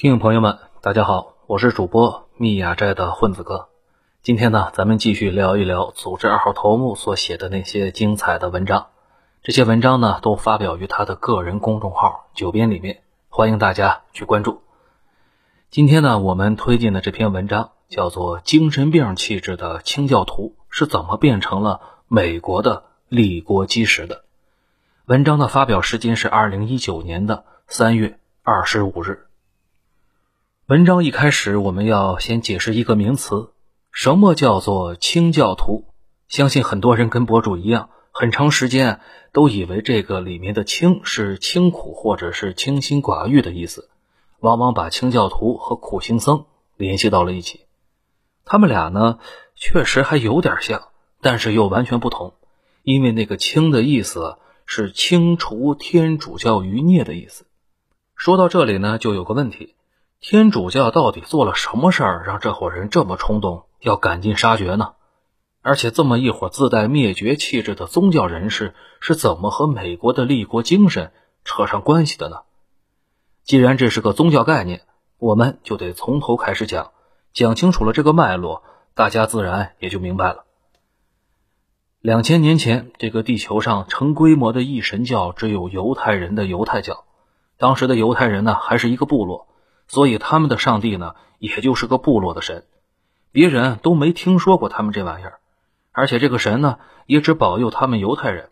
听众朋友们，大家好，我是主播密雅斋的混子哥。今天呢，咱们继续聊一聊组织二号头目所写的那些精彩的文章。这些文章呢，都发表于他的个人公众号“九编”里面，欢迎大家去关注。今天呢，我们推荐的这篇文章叫做《精神病气质的清教徒是怎么变成了美国的立国基石的》。文章的发表时间是二零一九年的三月二十五日。文章一开始，我们要先解释一个名词：什么叫做清教徒？相信很多人跟博主一样，很长时间都以为这个里面的“清”是清苦或者是清心寡欲的意思，往往把清教徒和苦行僧联系到了一起。他们俩呢，确实还有点像，但是又完全不同，因为那个“清”的意思是清除天主教余孽的意思。说到这里呢，就有个问题。天主教到底做了什么事儿，让这伙人这么冲动，要赶尽杀绝呢？而且这么一伙自带灭绝气质的宗教人士，是怎么和美国的立国精神扯上关系的呢？既然这是个宗教概念，我们就得从头开始讲，讲清楚了这个脉络，大家自然也就明白了。两千年前，这个地球上成规模的一神教只有犹太人的犹太教，当时的犹太人呢，还是一个部落。所以他们的上帝呢，也就是个部落的神，别人都没听说过他们这玩意儿，而且这个神呢，也只保佑他们犹太人。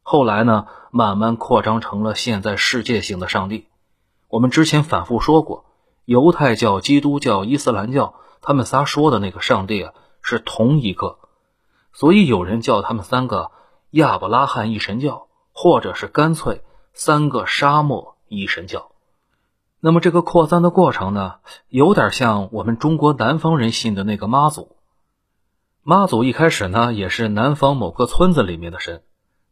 后来呢，慢慢扩张成了现在世界性的上帝。我们之前反复说过，犹太教、基督教、伊斯兰教，他们仨说的那个上帝啊，是同一个。所以有人叫他们三个亚伯拉罕一神教，或者是干脆三个沙漠一神教。那么这个扩散的过程呢，有点像我们中国南方人信的那个妈祖。妈祖一开始呢，也是南方某个村子里面的神，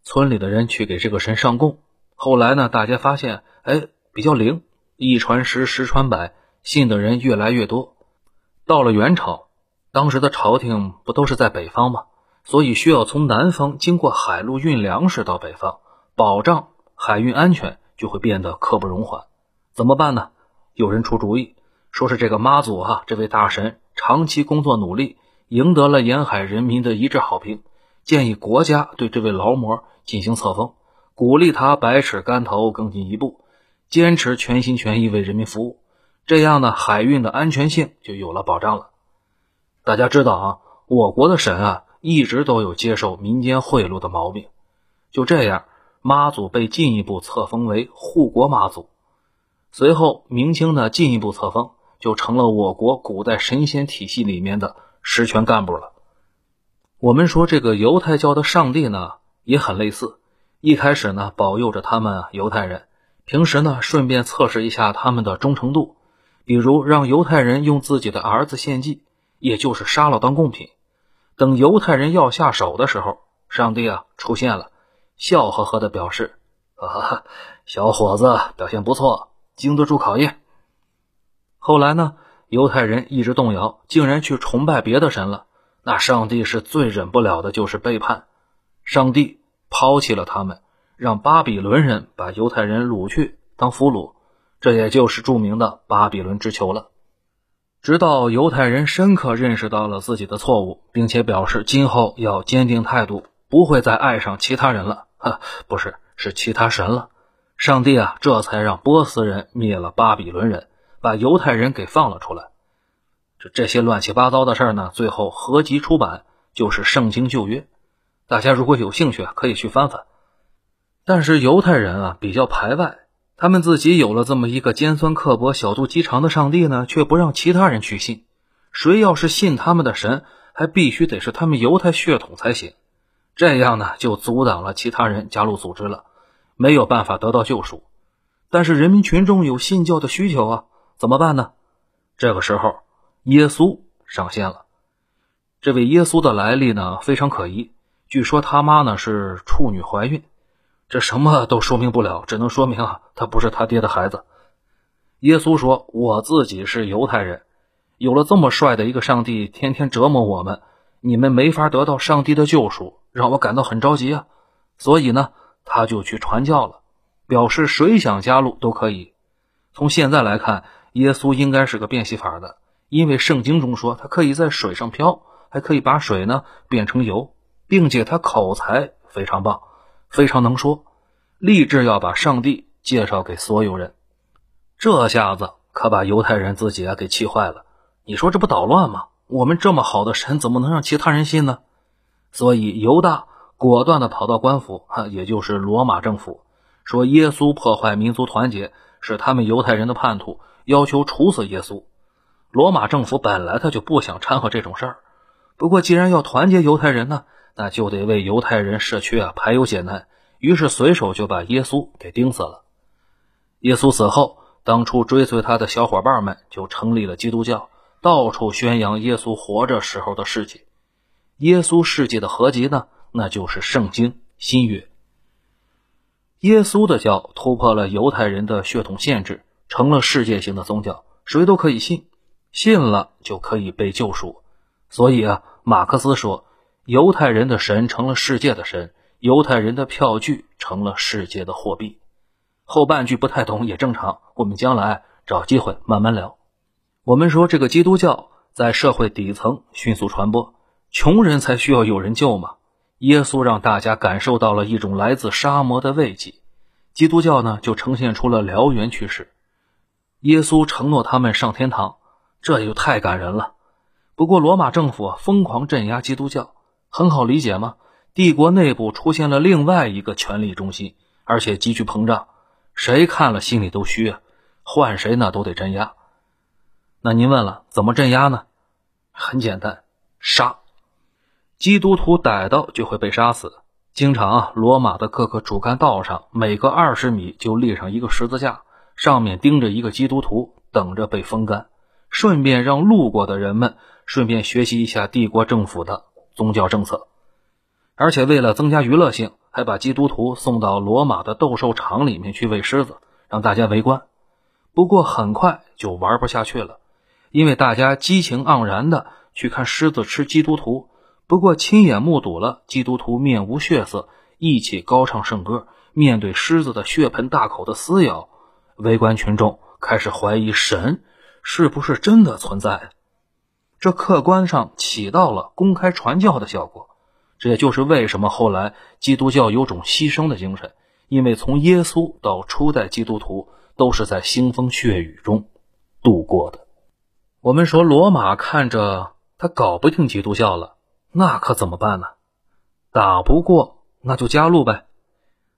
村里的人去给这个神上供。后来呢，大家发现，哎，比较灵，一传十，十传百，信的人越来越多。到了元朝，当时的朝廷不都是在北方吗？所以需要从南方经过海路运粮食到北方，保障海运安全，就会变得刻不容缓。怎么办呢？有人出主意，说是这个妈祖哈，这位大神长期工作努力，赢得了沿海人民的一致好评，建议国家对这位劳模进行册封，鼓励他百尺竿头更进一步，坚持全心全意为人民服务，这样呢，海运的安全性就有了保障了。大家知道啊，我国的神啊，一直都有接受民间贿赂的毛病，就这样，妈祖被进一步册封为护国妈祖。随后，明清呢进一步册封，就成了我国古代神仙体系里面的实权干部了。我们说这个犹太教的上帝呢也很类似，一开始呢保佑着他们犹太人，平时呢顺便测试一下他们的忠诚度，比如让犹太人用自己的儿子献祭，也就是杀了当贡品。等犹太人要下手的时候，上帝啊出现了，笑呵呵的表示：“啊，小伙子表现不错。”经得住考验。后来呢，犹太人一直动摇，竟然去崇拜别的神了。那上帝是最忍不了的，就是背叛。上帝抛弃了他们，让巴比伦人把犹太人掳去当俘虏，这也就是著名的巴比伦之囚了。直到犹太人深刻认识到了自己的错误，并且表示今后要坚定态度，不会再爱上其他人了。哈，不是，是其他神了。上帝啊，这才让波斯人灭了巴比伦人，把犹太人给放了出来。这这些乱七八糟的事儿呢，最后合集出版就是《圣经旧约》。大家如果有兴趣，可以去翻翻。但是犹太人啊比较排外，他们自己有了这么一个尖酸刻薄、小肚鸡肠的上帝呢，却不让其他人去信。谁要是信他们的神，还必须得是他们犹太血统才行。这样呢，就阻挡了其他人加入组织了。没有办法得到救赎，但是人民群众有信教的需求啊，怎么办呢？这个时候，耶稣上线了。这位耶稣的来历呢非常可疑，据说他妈呢是处女怀孕，这什么都说明不了，只能说明啊他不是他爹的孩子。耶稣说：“我自己是犹太人，有了这么帅的一个上帝，天天折磨我们，你们没法得到上帝的救赎，让我感到很着急啊。所以呢。”他就去传教了，表示谁想加入都可以。从现在来看，耶稣应该是个变戏法的，因为圣经中说他可以在水上漂，还可以把水呢变成油，并且他口才非常棒，非常能说，立志要把上帝介绍给所有人。这下子可把犹太人自己啊给气坏了。你说这不捣乱吗？我们这么好的神，怎么能让其他人信呢？所以犹大果断地跑到官府，哈，也就是罗马政府，说耶稣破坏民族团结，是他们犹太人的叛徒，要求处死耶稣。罗马政府本来他就不想掺和这种事儿，不过既然要团结犹太人呢，那就得为犹太人社区啊排忧解难，于是随手就把耶稣给钉死了。耶稣死后，当初追随他的小伙伴们就成立了基督教。到处宣扬耶稣活着时候的事迹，耶稣事迹的合集呢，那就是圣经新约。耶稣的教突破了犹太人的血统限制，成了世界性的宗教，谁都可以信，信了就可以被救赎。所以啊，马克思说，犹太人的神成了世界的神，犹太人的票据成了世界的货币。后半句不太懂也正常，我们将来找机会慢慢聊。我们说这个基督教在社会底层迅速传播，穷人才需要有人救嘛。耶稣让大家感受到了一种来自沙漠的慰藉，基督教呢就呈现出了燎原趋势。耶稣承诺他们上天堂，这也就太感人了。不过罗马政府疯狂镇压基督教，很好理解吗？帝国内部出现了另外一个权力中心，而且急剧膨胀，谁看了心里都虚啊，换谁呢都得镇压。那您问了怎么镇压呢？很简单，杀基督徒逮到就会被杀死。经常啊，罗马的各个主干道上，每隔二十米就立上一个十字架，上面钉着一个基督徒，等着被风干。顺便让路过的人们顺便学习一下帝国政府的宗教政策。而且为了增加娱乐性，还把基督徒送到罗马的斗兽场里面去喂狮子，让大家围观。不过很快就玩不下去了。因为大家激情盎然的去看狮子吃基督徒，不过亲眼目睹了基督徒面无血色，一起高唱圣歌，面对狮子的血盆大口的撕咬，围观群众开始怀疑神是不是真的存在。这客观上起到了公开传教的效果，这也就是为什么后来基督教有种牺牲的精神，因为从耶稣到初代基督徒都是在腥风血雨中度过的。我们说罗马看着他搞不定基督教了，那可怎么办呢？打不过那就加入呗。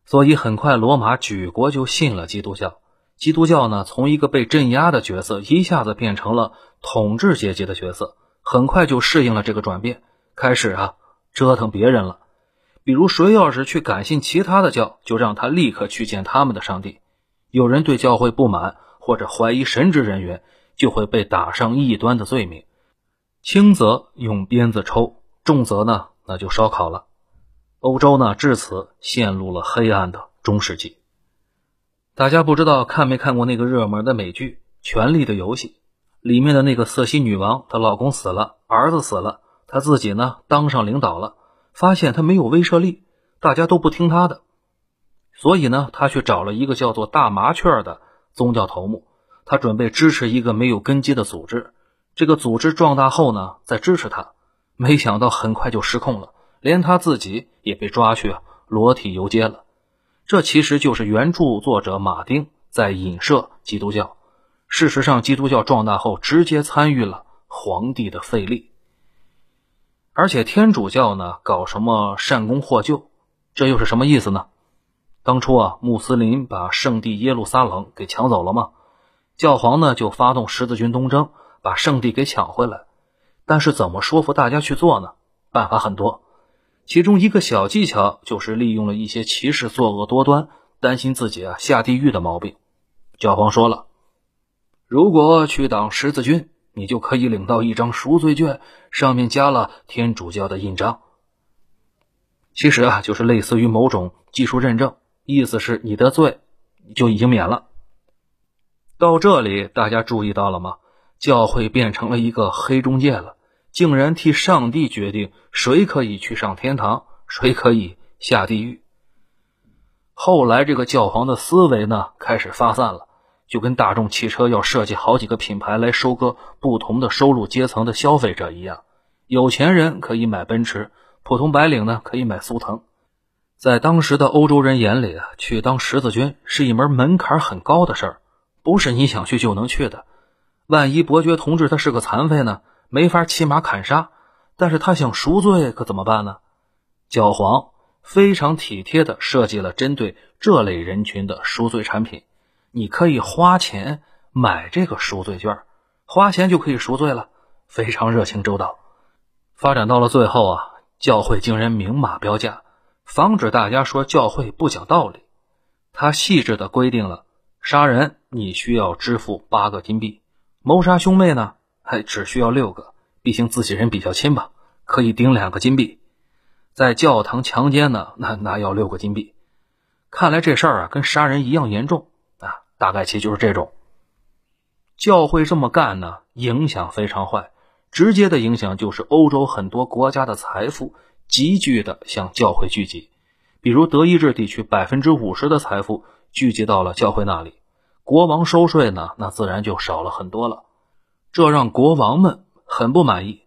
所以很快罗马举国就信了基督教。基督教呢，从一个被镇压的角色一下子变成了统治阶级的角色，很快就适应了这个转变，开始啊折腾别人了。比如谁要是去感信其他的教，就让他立刻去见他们的上帝。有人对教会不满或者怀疑神职人员。就会被打上异端的罪名，轻则用鞭子抽，重则呢那就烧烤了。欧洲呢至此陷入了黑暗的中世纪。大家不知道看没看过那个热门的美剧《权力的游戏》，里面的那个瑟西女王，她老公死了，儿子死了，她自己呢当上领导了，发现她没有威慑力，大家都不听她的，所以呢她去找了一个叫做大麻雀的宗教头目。他准备支持一个没有根基的组织，这个组织壮大后呢，再支持他。没想到很快就失控了，连他自己也被抓去裸体游街了。这其实就是原著作者马丁在影射基督教。事实上，基督教壮大后直接参与了皇帝的废立，而且天主教呢搞什么善功获救，这又是什么意思呢？当初啊，穆斯林把圣地耶路撒冷给抢走了吗？教皇呢就发动十字军东征，把圣地给抢回来。但是怎么说服大家去做呢？办法很多，其中一个小技巧就是利用了一些骑士作恶多端、担心自己啊下地狱的毛病。教皇说了，如果去挡十字军，你就可以领到一张赎罪券，上面加了天主教的印章。其实啊，就是类似于某种技术认证，意思是你的罪就已经免了。到这里，大家注意到了吗？教会变成了一个黑中介了，竟然替上帝决定谁可以去上天堂，谁可以下地狱。后来，这个教皇的思维呢开始发散了，就跟大众汽车要设计好几个品牌来收割不同的收入阶层的消费者一样。有钱人可以买奔驰，普通白领呢可以买速腾。在当时的欧洲人眼里啊，去当十字军是一门门槛很高的事儿，不是你想去就能去的。万一伯爵同志他是个残废呢，没法骑马砍杀，但是他想赎罪可怎么办呢？教皇非常体贴地设计了针对这类人群的赎罪产品，你可以花钱买这个赎罪券，花钱就可以赎罪了，非常热情周到。发展到了最后啊，教会竟然明码标价。防止大家说教会不讲道理，他细致的规定了：杀人你需要支付八个金币，谋杀兄妹呢还只需要六个，毕竟自己人比较亲吧，可以顶两个金币。在教堂强奸呢，那那要六个金币。看来这事儿啊跟杀人一样严重啊，大概其就是这种。教会这么干呢，影响非常坏，直接的影响就是欧洲很多国家的财富。急剧的向教会聚集，比如德意志地区百分之五十的财富聚集到了教会那里，国王收税呢，那自然就少了很多了，这让国王们很不满意。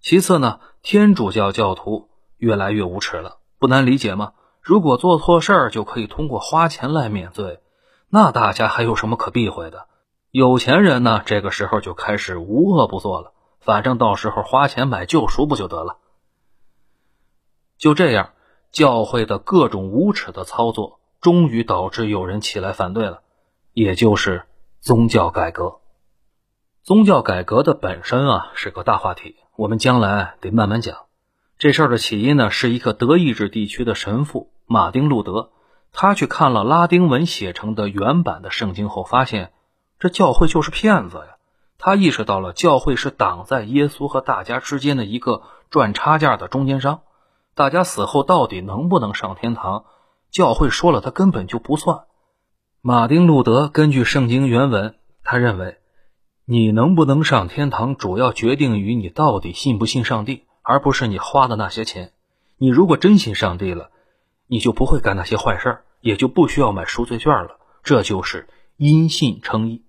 其次呢，天主教教徒越来越无耻了，不难理解吗？如果做错事儿就可以通过花钱来免罪，那大家还有什么可避讳的？有钱人呢，这个时候就开始无恶不作了，反正到时候花钱买救赎不就得了？就这样，教会的各种无耻的操作，终于导致有人起来反对了，也就是宗教改革。宗教改革的本身啊是个大话题，我们将来得慢慢讲。这事儿的起因呢，是一个德意志地区的神父马丁路德，他去看了拉丁文写成的原版的圣经后，发现这教会就是骗子呀。他意识到了教会是挡在耶稣和大家之间的一个赚差价的中间商。大家死后到底能不能上天堂？教会说了，他根本就不算。马丁路德根据圣经原文，他认为，你能不能上天堂，主要决定于你到底信不信上帝，而不是你花的那些钱。你如果真信上帝了，你就不会干那些坏事儿，也就不需要买赎罪券了。这就是因信称义。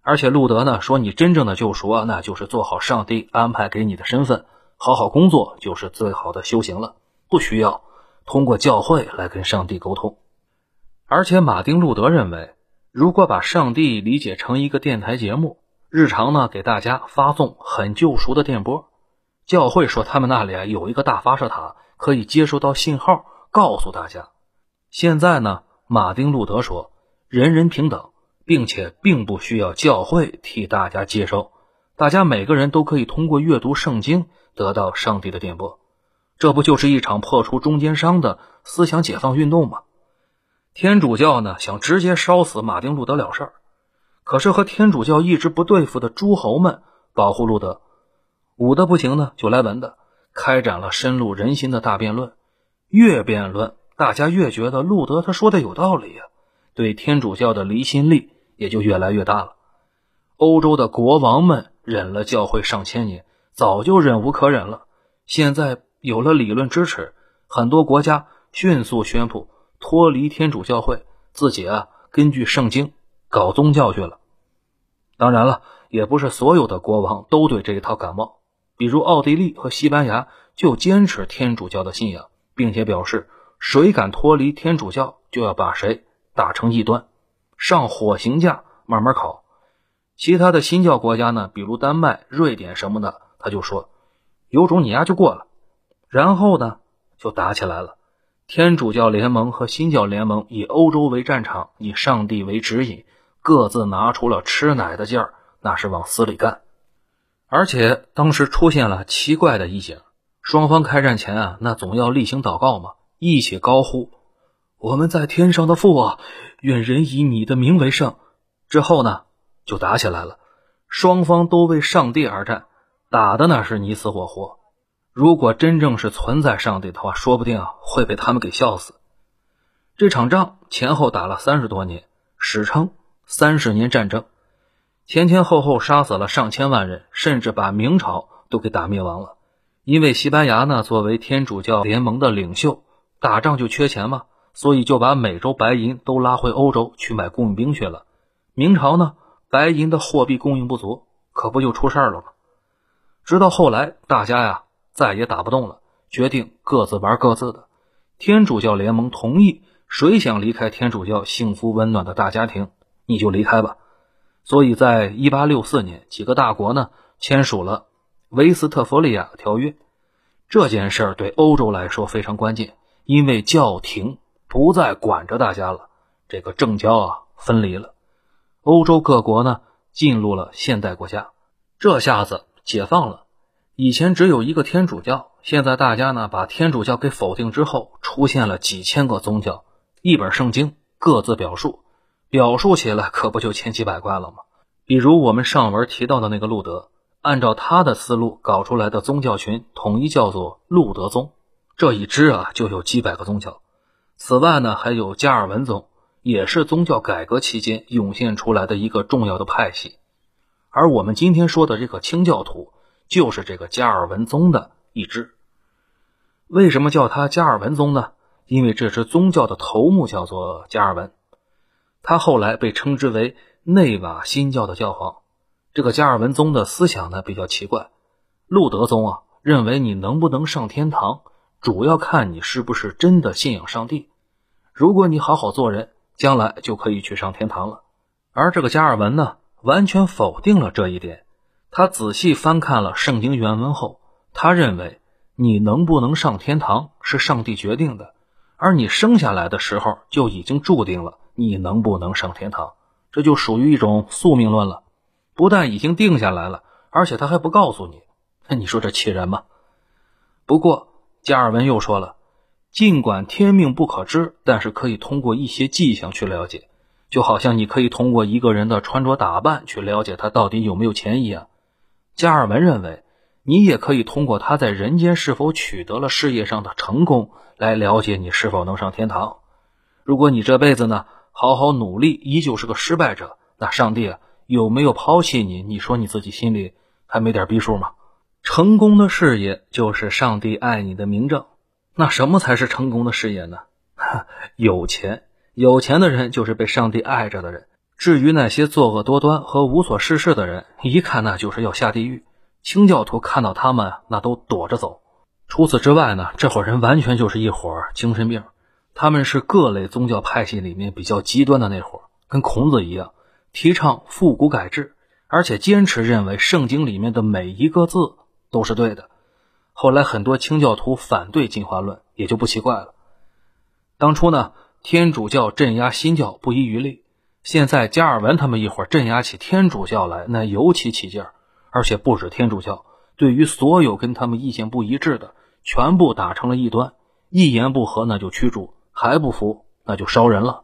而且路德呢说，你真正的救赎啊，那就是做好上帝安排给你的身份。好好工作就是最好的修行了，不需要通过教会来跟上帝沟通。而且，马丁路德认为，如果把上帝理解成一个电台节目，日常呢给大家发送很救赎的电波，教会说他们那里有一个大发射塔，可以接收到信号，告诉大家。现在呢，马丁路德说，人人平等，并且并不需要教会替大家接收，大家每个人都可以通过阅读圣经。得到上帝的电波，这不就是一场破除中间商的思想解放运动吗？天主教呢想直接烧死马丁路德了事儿，可是和天主教一直不对付的诸侯们保护路德，武的不行呢就来文的，开展了深入人心的大辩论。越辩论，大家越觉得路德他说的有道理呀，对天主教的离心力也就越来越大了。欧洲的国王们忍了教会上千年。早就忍无可忍了，现在有了理论支持，很多国家迅速宣布脱离天主教会，自己啊根据圣经搞宗教去了。当然了，也不是所有的国王都对这一套感冒，比如奥地利和西班牙就坚持天主教的信仰，并且表示谁敢脱离天主教，就要把谁打成异端，上火刑架慢慢烤。其他的新教国家呢，比如丹麦、瑞典什么的。他就说：“有种你丫就过了。”然后呢，就打起来了。天主教联盟和新教联盟以欧洲为战场，以上帝为指引，各自拿出了吃奶的劲儿，那是往死里干。而且当时出现了奇怪的意境：双方开战前啊，那总要例行祷告嘛，一起高呼：“我们在天上的父啊，愿人以你的名为圣。”之后呢，就打起来了。双方都为上帝而战。打的那是你死我活，如果真正是存在上帝的话，说不定啊会被他们给笑死。这场仗前后打了三十多年，史称三十年战争，前前后后杀死了上千万人，甚至把明朝都给打灭亡了。因为西班牙呢作为天主教联盟的领袖，打仗就缺钱嘛，所以就把美洲白银都拉回欧洲去买雇佣兵去了。明朝呢，白银的货币供应不足，可不就出事儿了吗？直到后来，大家呀再也打不动了，决定各自玩各自的。天主教联盟同意，谁想离开天主教幸福温暖的大家庭，你就离开吧。所以在一八六四年，几个大国呢签署了维斯特弗利亚条约。这件事儿对欧洲来说非常关键，因为教廷不再管着大家了，这个政教啊分离了。欧洲各国呢进入了现代国家，这下子。解放了，以前只有一个天主教，现在大家呢把天主教给否定之后，出现了几千个宗教，一本圣经各自表述，表述起来可不就千奇百怪了吗？比如我们上文提到的那个路德，按照他的思路搞出来的宗教群，统一叫做路德宗，这一支啊就有几百个宗教。此外呢，还有加尔文宗，也是宗教改革期间涌现出来的一个重要的派系。而我们今天说的这个清教徒，就是这个加尔文宗的一支。为什么叫他加尔文宗呢？因为这支宗教的头目叫做加尔文，他后来被称之为内瓦新教的教皇。这个加尔文宗的思想呢比较奇怪，路德宗啊认为你能不能上天堂，主要看你是不是真的信仰上帝。如果你好好做人，将来就可以去上天堂了。而这个加尔文呢？完全否定了这一点。他仔细翻看了圣经原文后，他认为你能不能上天堂是上帝决定的，而你生下来的时候就已经注定了你能不能上天堂，这就属于一种宿命论了。不但已经定下来了，而且他还不告诉你，那你说这气人吗？不过加尔文又说了，尽管天命不可知，但是可以通过一些迹象去了解。就好像你可以通过一个人的穿着打扮去了解他到底有没有钱一样，加尔文认为，你也可以通过他在人间是否取得了事业上的成功来了解你是否能上天堂。如果你这辈子呢好好努力，依旧是个失败者，那上帝啊有没有抛弃你？你说你自己心里还没点逼数吗？成功的事业就是上帝爱你的明证。那什么才是成功的事业呢？有钱。有钱的人就是被上帝爱着的人。至于那些作恶多端和无所事事的人，一看那就是要下地狱。清教徒看到他们，那都躲着走。除此之外呢，这伙人完全就是一伙精神病。他们是各类宗教派系里面比较极端的那伙，跟孔子一样，提倡复古改制，而且坚持认为圣经里面的每一个字都是对的。后来很多清教徒反对进化论，也就不奇怪了。当初呢。天主教镇压新教不遗余力，现在加尔文他们一伙镇压起天主教来，那尤其起劲儿。而且不止天主教，对于所有跟他们意见不一致的，全部打成了异端，一言不合那就驱逐，还不服那就烧人了。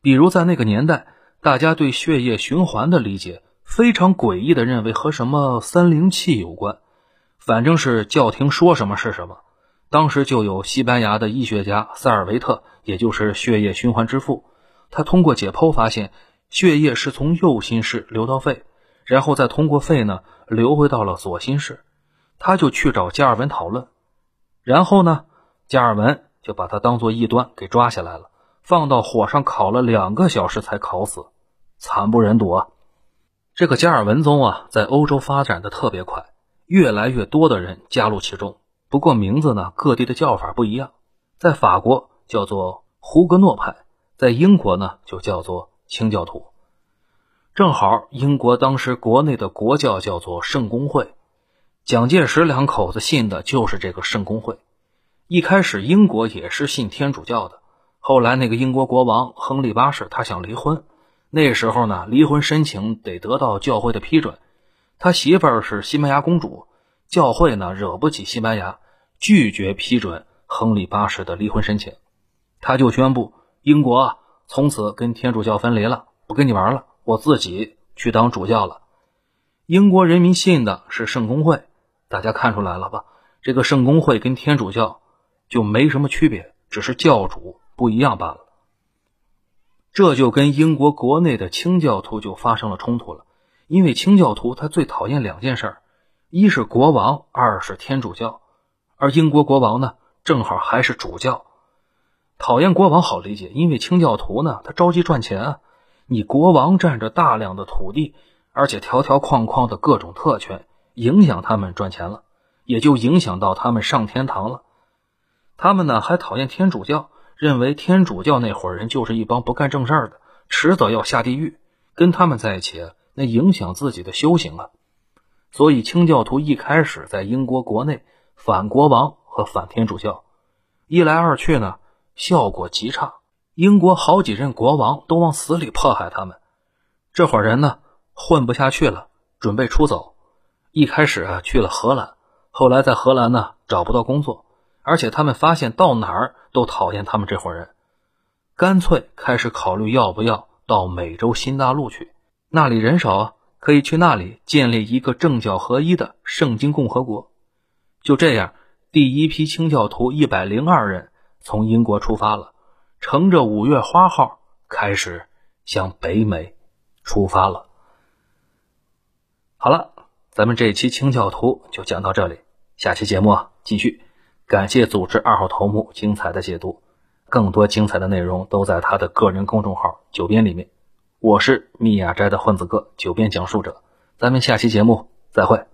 比如在那个年代，大家对血液循环的理解非常诡异的认为和什么三灵气有关，反正是教廷说什么是什么。当时就有西班牙的医学家塞尔维特，也就是血液循环之父。他通过解剖发现，血液是从右心室流到肺，然后再通过肺呢流回到了左心室。他就去找加尔文讨论，然后呢，加尔文就把他当做异端给抓下来了，放到火上烤了两个小时才烤死，惨不忍睹啊！这个加尔文宗啊，在欧洲发展的特别快，越来越多的人加入其中。不过名字呢，各地的叫法不一样，在法国叫做胡格诺派，在英国呢就叫做清教徒。正好英国当时国内的国教叫做圣公会，蒋介石两口子信的就是这个圣公会。一开始英国也是信天主教的，后来那个英国国王亨利八世他想离婚，那时候呢离婚申请得得到教会的批准，他媳妇儿是西班牙公主，教会呢惹不起西班牙。拒绝批准亨利八世的离婚申请，他就宣布英国啊从此跟天主教分离了，不跟你玩了，我自己去当主教了。英国人民信的是圣公会，大家看出来了吧？这个圣公会跟天主教就没什么区别，只是教主不一样罢了。这就跟英国国内的清教徒就发生了冲突了，因为清教徒他最讨厌两件事，一是国王，二是天主教。而英国国王呢，正好还是主教，讨厌国王好理解，因为清教徒呢，他着急赚钱啊。你国王占着大量的土地，而且条条框框的各种特权，影响他们赚钱了，也就影响到他们上天堂了。他们呢还讨厌天主教，认为天主教那伙人就是一帮不干正事儿的，迟早要下地狱。跟他们在一起，那影响自己的修行啊。所以清教徒一开始在英国国内反国王和反天主教，一来二去呢，效果极差。英国好几任国王都往死里迫害他们，这伙人呢混不下去了，准备出走。一开始啊去了荷兰，后来在荷兰呢找不到工作。而且他们发现到哪儿都讨厌他们这伙人，干脆开始考虑要不要到美洲新大陆去，那里人少啊，可以去那里建立一个政教合一的圣经共和国。就这样，第一批清教徒一百零二人从英国出发了，乘着五月花号开始向北美出发了。好了，咱们这期清教徒就讲到这里，下期节目啊继续。感谢组织二号头目精彩的解读，更多精彩的内容都在他的个人公众号“九编”里面。我是密雅斋的混子哥，九编讲述者，咱们下期节目再会。